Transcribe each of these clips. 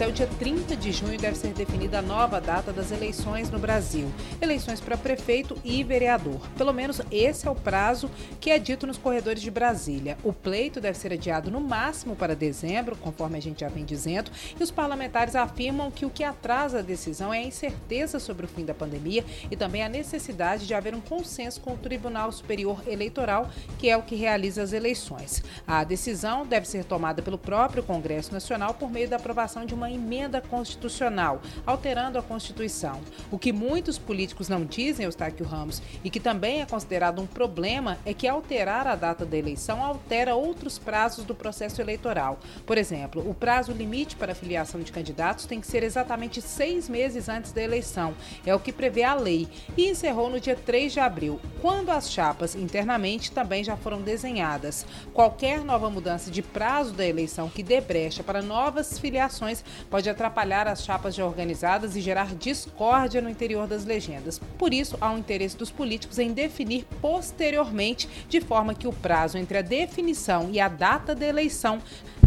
Até o dia 30 de junho deve ser definida a nova data das eleições no Brasil. Eleições para prefeito e vereador. Pelo menos esse é o prazo que é dito nos corredores de Brasília. O pleito deve ser adiado no máximo para dezembro, conforme a gente já vem dizendo, e os parlamentares afirmam que o que atrasa a decisão é a incerteza sobre o fim da pandemia e também a necessidade de haver um consenso com o Tribunal Superior Eleitoral, que é o que realiza as eleições. A decisão deve ser tomada pelo próprio Congresso Nacional por meio da aprovação de uma emenda constitucional, alterando a Constituição. O que muitos políticos não dizem, Eustáquio Ramos, e que também é considerado um problema, é que alterar a data da eleição altera outros prazos do processo eleitoral. Por exemplo, o prazo limite para a filiação de candidatos tem que ser exatamente seis meses antes da eleição, é o que prevê a lei, e encerrou no dia 3 de abril, quando as chapas internamente também já foram desenhadas. Qualquer nova mudança de prazo da eleição que dê brecha para novas filiações pode atrapalhar as chapas já organizadas e gerar discórdia no interior das legendas. Por isso, há um interesse dos políticos em definir posteriormente, de forma que o prazo entre a definição e a data da eleição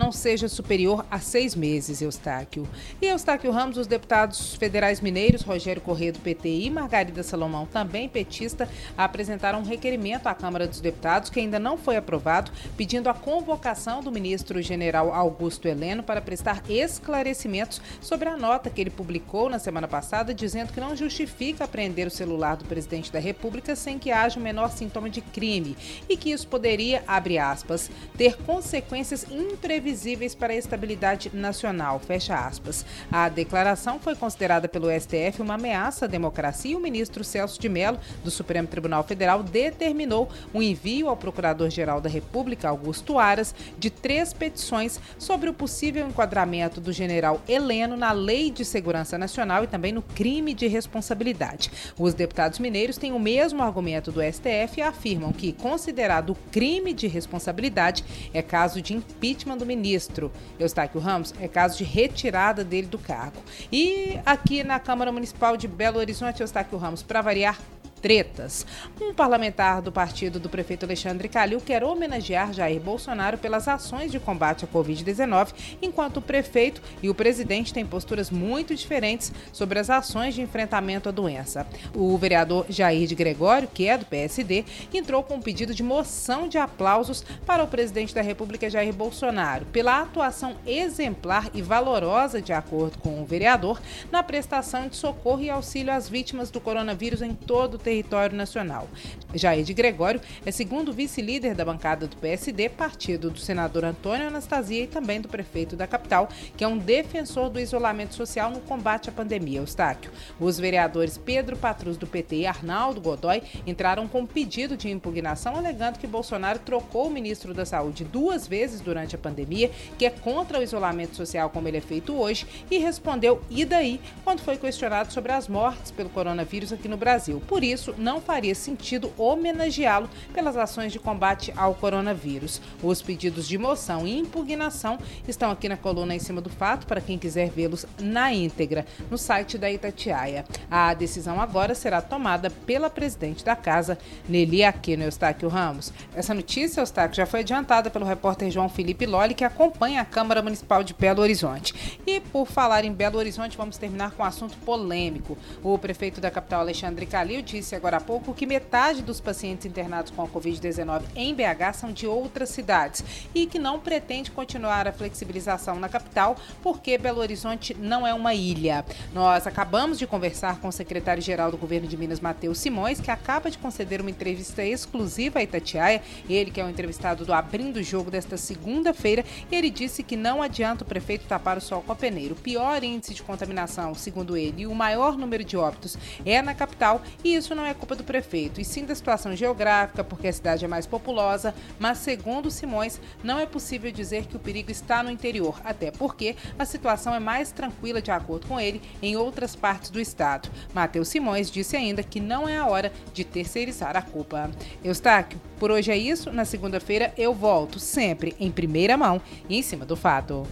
não seja superior a seis meses, Eustáquio. E Eustáquio Ramos, os deputados federais mineiros, Rogério Corrêa do PT e Margarida Salomão, também petista, apresentaram um requerimento à Câmara dos Deputados que ainda não foi aprovado, pedindo a convocação do ministro general Augusto Heleno para prestar esclarecimentos sobre a nota que ele publicou na semana passada, dizendo que não justifica apreender o celular do presidente da República sem que haja o menor sintoma de crime e que isso poderia, abre aspas, ter consequências imprevisíveis visíveis para a estabilidade nacional. Fecha aspas. A declaração foi considerada pelo STF uma ameaça à democracia e o ministro Celso de Mello, do Supremo Tribunal Federal, determinou um envio ao Procurador-Geral da República, Augusto Aras, de três petições sobre o possível enquadramento do general Heleno na Lei de Segurança Nacional e também no crime de responsabilidade. Os deputados mineiros têm o mesmo argumento do STF e afirmam que, considerado crime de responsabilidade, é caso de impeachment do ministro ministro Eustáquio Ramos é caso de retirada dele do cargo. E aqui na Câmara Municipal de Belo Horizonte, Eustáquio Ramos, para variar, tretas. Um parlamentar do partido do prefeito Alexandre Calil quer homenagear Jair Bolsonaro pelas ações de combate à Covid-19, enquanto o prefeito e o presidente têm posturas muito diferentes sobre as ações de enfrentamento à doença. O vereador Jair de Gregório, que é do PSD, entrou com um pedido de moção de aplausos para o presidente da República Jair Bolsonaro pela atuação exemplar e valorosa, de acordo com o vereador, na prestação de socorro e auxílio às vítimas do coronavírus em todo o território território nacional. Jair de Gregório é segundo vice-líder da bancada do PSD, partido do senador Antônio Anastasia e também do prefeito da capital, que é um defensor do isolamento social no combate à pandemia, Eustáquio. Os vereadores Pedro Patrus do PT e Arnaldo Godoy entraram com pedido de impugnação alegando que Bolsonaro trocou o ministro da Saúde duas vezes durante a pandemia, que é contra o isolamento social como ele é feito hoje, e respondeu e daí quando foi questionado sobre as mortes pelo coronavírus aqui no Brasil. Por isso, não faria sentido homenageá-lo pelas ações de combate ao coronavírus. Os pedidos de moção e impugnação estão aqui na coluna em cima do fato para quem quiser vê-los na íntegra no site da Itatiaia. A decisão agora será tomada pela presidente da casa, Nelly Aquino Eustáquio Ramos. Essa notícia, Eustáquio, já foi adiantada pelo repórter João Felipe Lolli, que acompanha a Câmara Municipal de Belo Horizonte. E por falar em Belo Horizonte, vamos terminar com um assunto polêmico. O prefeito da capital, Alexandre Calil, disse disse agora há pouco que metade dos pacientes internados com a Covid-19 em BH são de outras cidades e que não pretende continuar a flexibilização na capital porque Belo Horizonte não é uma ilha. Nós acabamos de conversar com o secretário-geral do governo de Minas, Matheus Simões, que acaba de conceder uma entrevista exclusiva a Itatiaia, ele que é o entrevistado do Abrindo o Jogo desta segunda-feira, e ele disse que não adianta o prefeito tapar o sol com a peneira. O pior índice de contaminação, segundo ele, e o maior número de óbitos é na capital e isso não não é culpa do prefeito, e sim da situação geográfica, porque a cidade é mais populosa, mas segundo Simões, não é possível dizer que o perigo está no interior, até porque a situação é mais tranquila, de acordo com ele, em outras partes do estado. Matheus Simões disse ainda que não é a hora de terceirizar a culpa. Eustáquio, por hoje é isso. Na segunda-feira eu volto, sempre em primeira mão e em cima do fato.